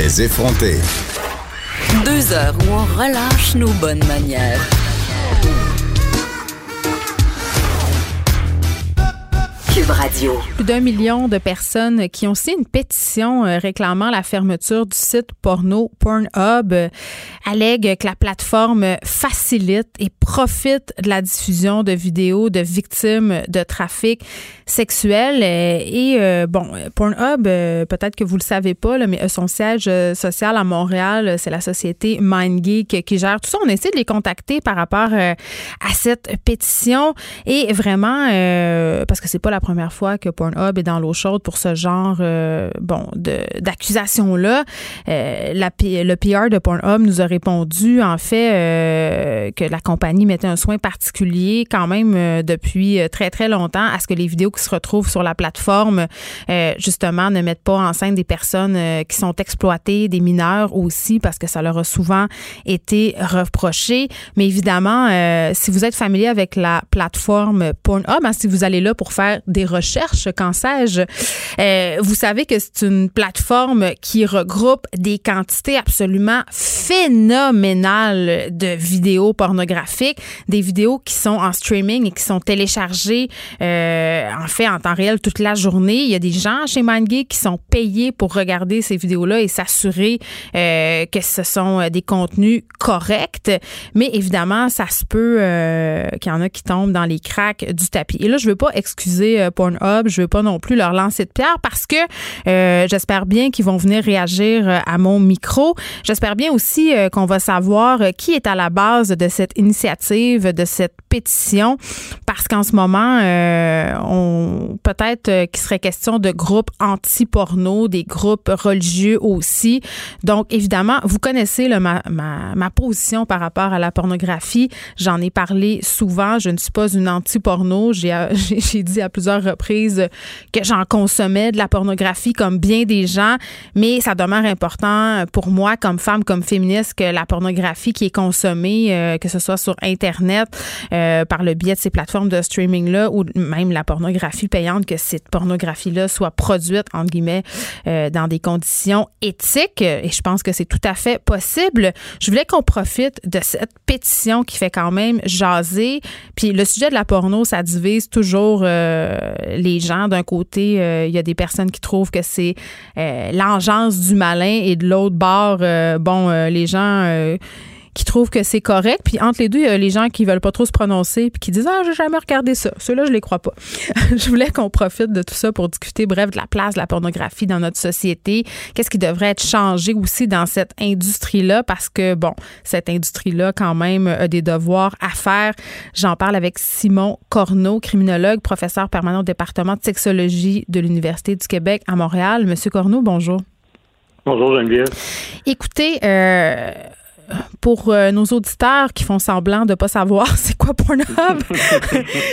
Les effronter. Deux heures où on relâche nos bonnes manières. Cube Radio. Plus d'un million de personnes qui ont signé une pétition euh, réclamant la fermeture du site porno Pornhub euh, allèguent que la plateforme facilite et profite de la diffusion de vidéos de victimes de trafic sexuel. Euh, et bon, Pornhub, peut-être que vous le savez pas, là, mais son siège social à Montréal, c'est la société MindGeek qui gère tout ça. On essaie de les contacter par rapport à cette pétition et vraiment, parce que c'est pas la première fois que Pornhub est dans l'eau chaude pour ce genre euh, bon d'accusations-là. Euh, le PR de Pornhub nous a répondu, en fait, euh, que la compagnie mettait un soin particulier quand même depuis très, très longtemps à ce que les vidéos se retrouvent sur la plateforme, justement, ne mettent pas en scène des personnes qui sont exploitées, des mineurs aussi, parce que ça leur a souvent été reproché. Mais évidemment, si vous êtes familier avec la plateforme Pornhub, hein, si vous allez là pour faire des recherches, qu'en sais-je. Euh, vous savez que c'est une plateforme qui regroupe des quantités absolument phénoménales de vidéos pornographiques, des vidéos qui sont en streaming et qui sont téléchargées euh, en fait en temps réel toute la journée. Il y a des gens chez MindGeek qui sont payés pour regarder ces vidéos-là et s'assurer euh, que ce sont des contenus corrects. Mais évidemment, ça se peut qu'il y en a qui tombent dans les cracks du tapis. Et là, je veux pas excuser Pornhub. Je veux pas non plus leur lancer de pierre parce que euh, j'espère bien qu'ils vont venir réagir euh, à mon micro. J'espère bien aussi euh, qu'on va savoir qui est à la base de cette initiative, de cette pétition, parce qu'en ce moment, on peut-être qu'il serait question de groupes anti-porno, des groupes religieux aussi. Donc, évidemment, vous connaissez ma, position par rapport à la pornographie. J'en ai parlé souvent. Je ne suis pas une anti-porno. J'ai dit à plusieurs reprises que j'en consommais de la pornographie comme bien des gens, mais ça demeure important pour moi comme femme, comme féministe, que la pornographie qui est consommée, euh, que ce soit sur Internet, euh, par le biais de ces plateformes de streaming-là, ou même la pornographie payante, que cette pornographie-là soit produite, entre guillemets, euh, dans des conditions éthiques. Et je pense que c'est tout à fait possible. Je voulais qu'on profite de cette pétition qui fait quand même jaser. Puis le sujet de la porno, ça divise toujours les gens. D'un côté, euh, il y a des personnes qui trouvent que c'est euh, l'engeance du malin et de l'autre bord, euh, bon, les gens qui trouvent que c'est correct. Puis entre les deux, il y a les gens qui veulent pas trop se prononcer puis qui disent Ah, j'ai jamais regardé ça. Ceux-là, je les crois pas. je voulais qu'on profite de tout ça pour discuter, bref, de la place de la pornographie dans notre société. Qu'est-ce qui devrait être changé aussi dans cette industrie-là? Parce que, bon, cette industrie-là, quand même, a des devoirs à faire. J'en parle avec Simon Corneau, criminologue, professeur permanent au département de sexologie de l'Université du Québec à Montréal. Monsieur Corneau, bonjour. Bonjour Geneviève. Écoutez, euh, pour euh, nos auditeurs qui font semblant de pas savoir c'est quoi Pornhub,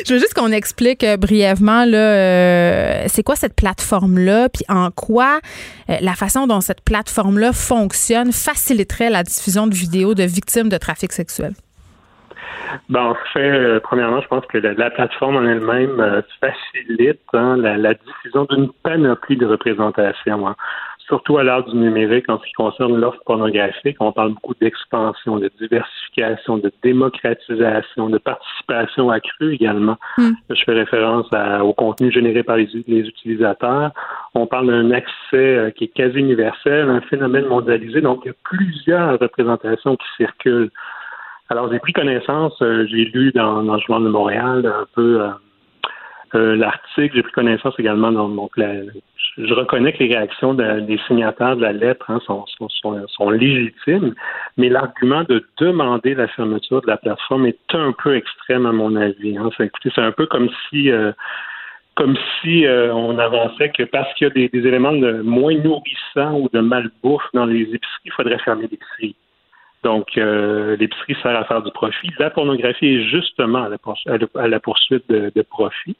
je veux juste qu'on explique euh, brièvement euh, c'est quoi cette plateforme là, puis en quoi la façon dont cette plateforme là fonctionne faciliterait la diffusion de vidéos de victimes de trafic sexuel. Ben, en fait, premièrement, je pense que la, plateforme en elle-même facilite hein, la, la, diffusion d'une panoplie de représentations. Hein surtout à l'heure du numérique en ce qui concerne l'offre pornographique, on parle beaucoup d'expansion, de diversification, de démocratisation, de participation accrue également. Hmm. Je fais référence au contenu généré par les, utilisateurs. On parle d'un accès euh, qui est quasi universel, un phénomène mondialisé. Donc, il y a plusieurs représentations qui circulent. Alors, j'ai pris connaissance, euh, j'ai lu dans, dans, le Journal de Montréal un peu euh, l'article, j'ai pris connaissance également dans donc je reconnais que les réactions des signataires de la lettre hein, sont, sont, légitimes, mais l'argument de demander la fermeture de la plateforme est un peu extrême à mon avis. Hein. C'est, un peu comme si euh, comme si euh, on avançait que parce qu'il y a des, éléments de moins nourrissants ou de malbouffe dans les épiceries, il faudrait fermer l'épicerie. Donc, l'épicerie sert à faire du profit. La pornographie est justement à la, poursuite de, de profit.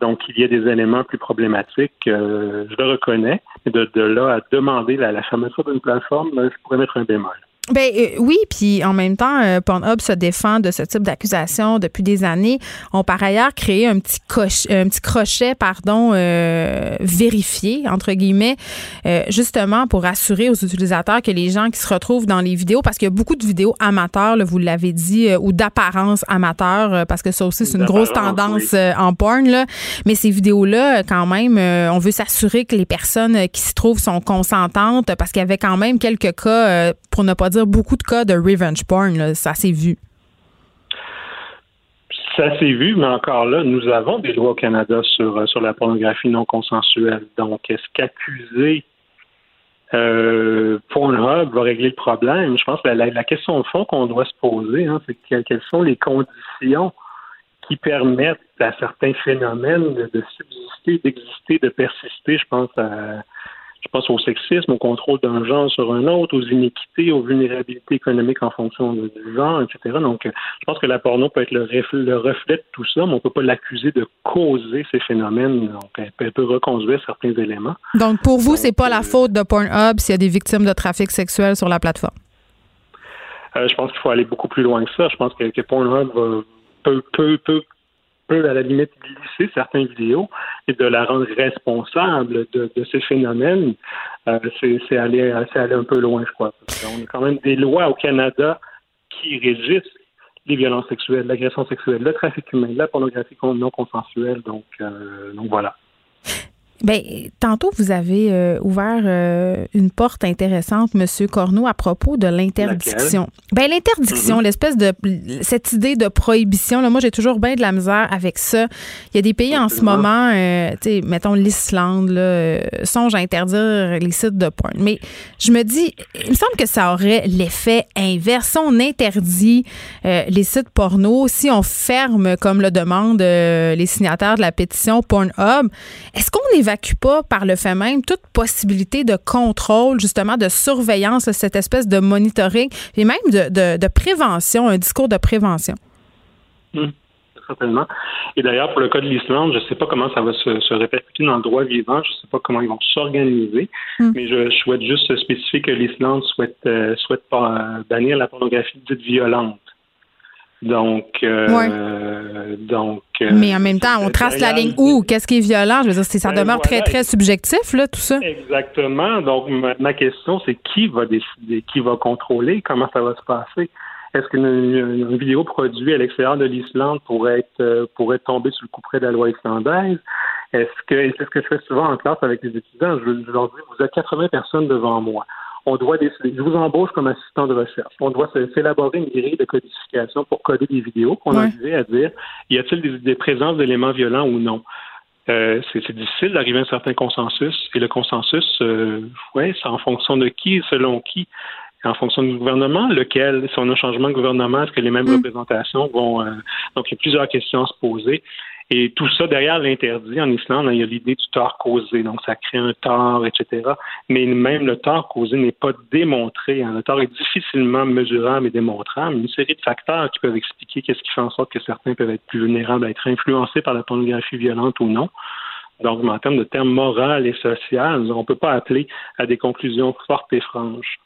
Donc, il y a des éléments plus problématiques, euh, je le reconnais. De, de là à demander la, fermeture d'une plateforme, ben, je pourrais mettre un bémol. Ben euh, oui, puis en même temps, euh, Pornhub se défend de ce type d'accusation depuis des années. On par ailleurs créé un petit un petit crochet, pardon, euh, vérifié entre guillemets, justement pour assurer aux utilisateurs que les gens qui se retrouvent dans les vidéos, parce qu'il y a beaucoup de vidéos amateurs, vous l'avez dit, ou d'apparence amateur, parce que ça aussi c'est une grosse tendance en porn là. Mais ces vidéos là, quand même, on veut s'assurer que les personnes qui s'y trouvent sont consentantes, parce qu'il y avait quand même quelques cas, pour ne pas dire beaucoup de cas de revenge porn. Ça s'est vu. Ça s'est vu, mais encore là, nous avons des lois au Canada sur, euh, sur la pornographie non consensuelle. Donc, est-ce qu'accuser euh, Pornhub va régler le problème? Je pense que la, question de fond qu'on doit se poser, hein, c'est quelles sont les conditions qui permettent à certains phénomènes de, subsister, d'exister, de persister. Je pense je pense au sexisme, au contrôle d'un genre sur un autre, aux inéquités, aux vulnérabilités économiques en fonction du genre, etc. Donc, euh, je pense que la porno peut être le reflet, de tout ça, mais on ne peut pas l'accuser de causer ces phénomènes. Donc, elle peut reconduire certains éléments. Donc, pour vous, c'est pas la euh, faute de Pornhub s'il y a des victimes de trafic sexuel sur la plateforme? Euh, je pense qu'il faut aller beaucoup plus loin que ça. Je pense que, que Pornhub peut, peut, peut peut à la limite glisser certaines vidéos et de la rendre responsable de, ces phénomènes, euh, c'est aller, aller un peu loin, je crois. on a quand même des lois au Canada qui régissent les violences sexuelles, l'agression sexuelle, le trafic humain, la pornographie non consensuelle. Donc, euh, donc voilà. Ben, tantôt, vous avez euh, ouvert euh, une porte intéressante, Monsieur Corneau, à propos de l'interdiction. Ben, l'interdiction, mm-hmm. l'espèce de cette idée de prohibition. Là, moi, j'ai toujours bien de la misère avec ça. Il y a des pays en ce moment, euh, tu sais, mettons l'Islande, là, songe à interdire les sites de porn. Mais je me dis, il me semble que ça aurait l'effet inverse. Si on interdit les sites porno, si on ferme, comme le demandent les signataires de la pétition Pornhub, est-ce qu'on évacue pas par le fait même toute possibilité de contrôle, justement, de surveillance, cette espèce de monitoring et même de, prévention, un discours de prévention. Hum, certainement. Et d'ailleurs, pour le cas de l'Islande, je ne sais pas comment ça va se, répercuter dans le droit vivant, je ne sais pas comment ils vont s'organiser, hum. mais je, souhaite juste spécifier que l'Islande souhaite, euh, souhaite pas, bannir la pornographie dite violente. Donc, euh, donc. Euh, Mais en même temps, on trace la ligne où? Qu'est-ce qui est violent? Je veux dire, ça ben demeure très très subjectif là, tout ça. Exactement. Donc, ma, question, c'est qui va décider, qui va contrôler, comment ça va se passer? Est-ce qu'une vidéo produite à l'extérieur de l'Islande pourrait être euh, pourrait tomber sous le coup près de la loi islandaise? Est-ce que c'est ce que je fais souvent en classe avec les étudiants? Je, je leur dis, vous êtes 80 personnes devant moi on doit décider. Je vous embauche comme assistant de recherche. On doit s'élaborer une grille de codification pour coder des vidéos qu'on a visé à dire y a-t-il des, présences d'éléments violents ou non? Euh, c'est difficile d'arriver à un certain consensus. Et le consensus, euh, ouais, c'est en fonction de qui, selon qui? En fonction du gouvernement, lequel, si on a un changement de gouvernement, est-ce que les mêmes mm. représentations vont. Euh, donc, il y a plusieurs questions à se poser. Et tout ça, derrière l'interdit, en Islande, il y a l'idée du tort causé. Donc, ça crée un tort, etc. Mais même le tort causé n'est pas démontré. Hein. Le tort est difficilement mesurable et démontrable. Une série de facteurs qui peuvent expliquer qu'est-ce qui fait en sorte que certains peuvent être plus vulnérables à être influencés par la pornographie violente ou non. Donc, en termes de termes moral et social, on ne peut pas appeler à des conclusions fortes et franches.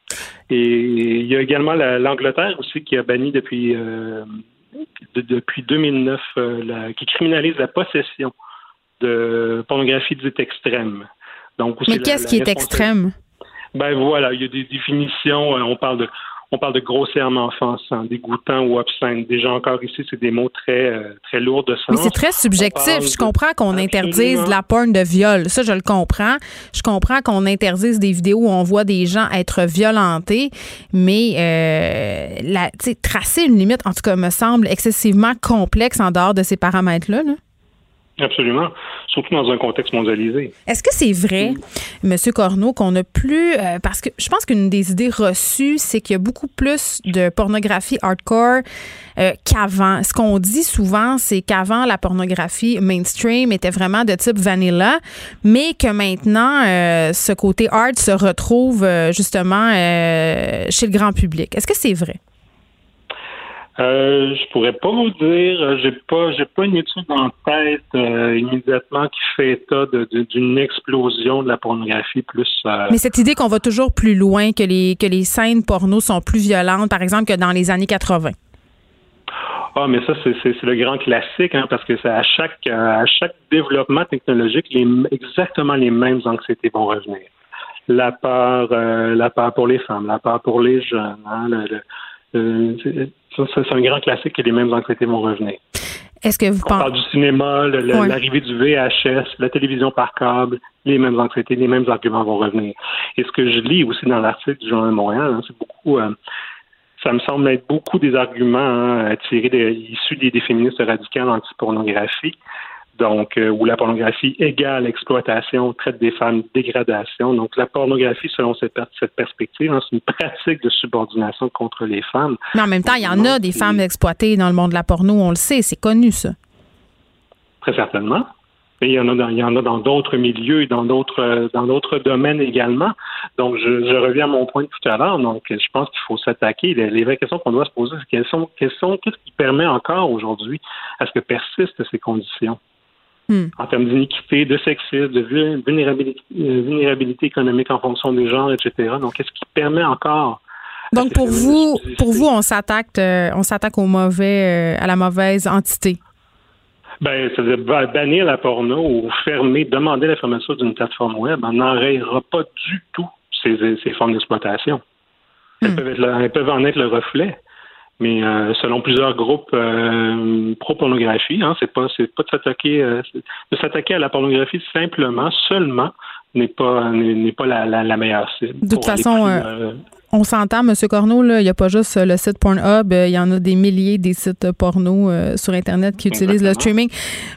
Et il y a également l'Angleterre aussi qui a banni depuis euh, depuis 2009 euh, qui criminalise la possession de pornographie dite extrême. Donc, Mais qu'est-ce qui est extrême? Ben voilà, il y a des définitions. Euh, on parle de on parle de grossièrement offensant, dégoûtant ou obscène. Déjà encore ici, c'est des mots très euh, très lourds de sens. Mais c'est très subjectif. Je comprends qu'on interdise la porn de viol. Ça, je le comprends. Je comprends qu'on interdise des vidéos où on voit des gens être violentés, mais euh, la, tracer une limite, en tout cas, me semble excessivement complexe en dehors de ces paramètres-là. là Absolument, surtout dans un contexte mondialisé. Est-ce que c'est vrai, M. Corneau, qu'on n'a plus, euh, parce que je pense qu'une des idées reçues, c'est qu'il y a beaucoup plus de pornographie hardcore euh, qu'avant. Ce qu'on dit souvent, c'est qu'avant, la pornographie mainstream était vraiment de type vanilla, mais que maintenant, euh, ce côté hard se retrouve justement chez le grand public. Est-ce que c'est vrai? Euh, je pourrais pas vous dire. J'ai pas, j'ai pas une étude en tête euh, immédiatement qui fait état d'une explosion de la pornographie plus. Euh, Mais cette idée qu'on va toujours plus loin, que les que les scènes porno sont plus violentes, par exemple, que dans les années 80. Ah, mais ça, c'est le grand classique, hein, parce que c'est à chaque à chaque développement technologique, les, exactement les mêmes anxiétés vont revenir. La peur, la peur pour les femmes, la peur pour les jeunes, hein, le, c'est un grand classique et les mêmes anxiétés vont revenir. Est-ce que vous pensez... On parle du cinéma, l'arrivée du VHS, la télévision par câble, les mêmes anxiétés, les mêmes arguments vont revenir. Et ce que je lis aussi dans l'article du Journal de Montréal, hein, c'est beaucoup, euh, ça me semble être beaucoup des arguments hein, tirés issus des, des féministes radicales anti-pornographie donc euh, où la pornographie égale exploitation, traite des femmes, dégradation. Donc la pornographie, selon cette, perspective, hein, c'est une pratique de subordination contre les femmes. Mais en même temps, il y en a des femmes exploitées dans le monde de la porno, on le sait, c'est connu ça. Très certainement. Mais il y en a dans, il y en a dans d'autres milieux et dans d'autres dans d'autres domaines également. Donc je, reviens à mon point de tout à l'heure. Donc je pense qu'il faut s'attaquer. Les, vraies questions qu'on doit se poser, c'est quelles sont quelles sont qu'est-ce qui permet encore aujourd'hui à ce que persistent ces conditions? Hmm. en termes d'iniquité, de sexisme, de vulnérabilité, euh, vulnérabilité, économique en fonction des genres, etc. Donc, qu'est-ce qui permet encore donc pour vous, pour vous, on s'attaque, euh, on s'attaque au mauvais, euh, à la mauvaise entité. Ben, ça veut dire bannir la porno ou fermer, demander la fermeture d'une plateforme web, on n'enrayera pas du tout ces, ces formes d'exploitation. Elles, hmm. elles peuvent en être le reflet. Mais euh, selon plusieurs groupes euh, pro-pornographie, hein, c'est pas c'est pas de s'attaquer euh, de s'attaquer à la pornographie simplement, seulement n'est pas n'est pas la, la, meilleure cible. De toute façon, on s'entend, M. Corneau, il n'y a pas juste le site Pornhub, il y en a des milliers des sites porno sur Internet qui utilisent le streaming.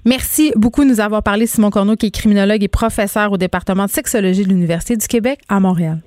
Merci beaucoup de nous avoir parlé, Simon Corneau, qui est criminologue et professeur au département de sexologie de l'Université du Québec à Montréal.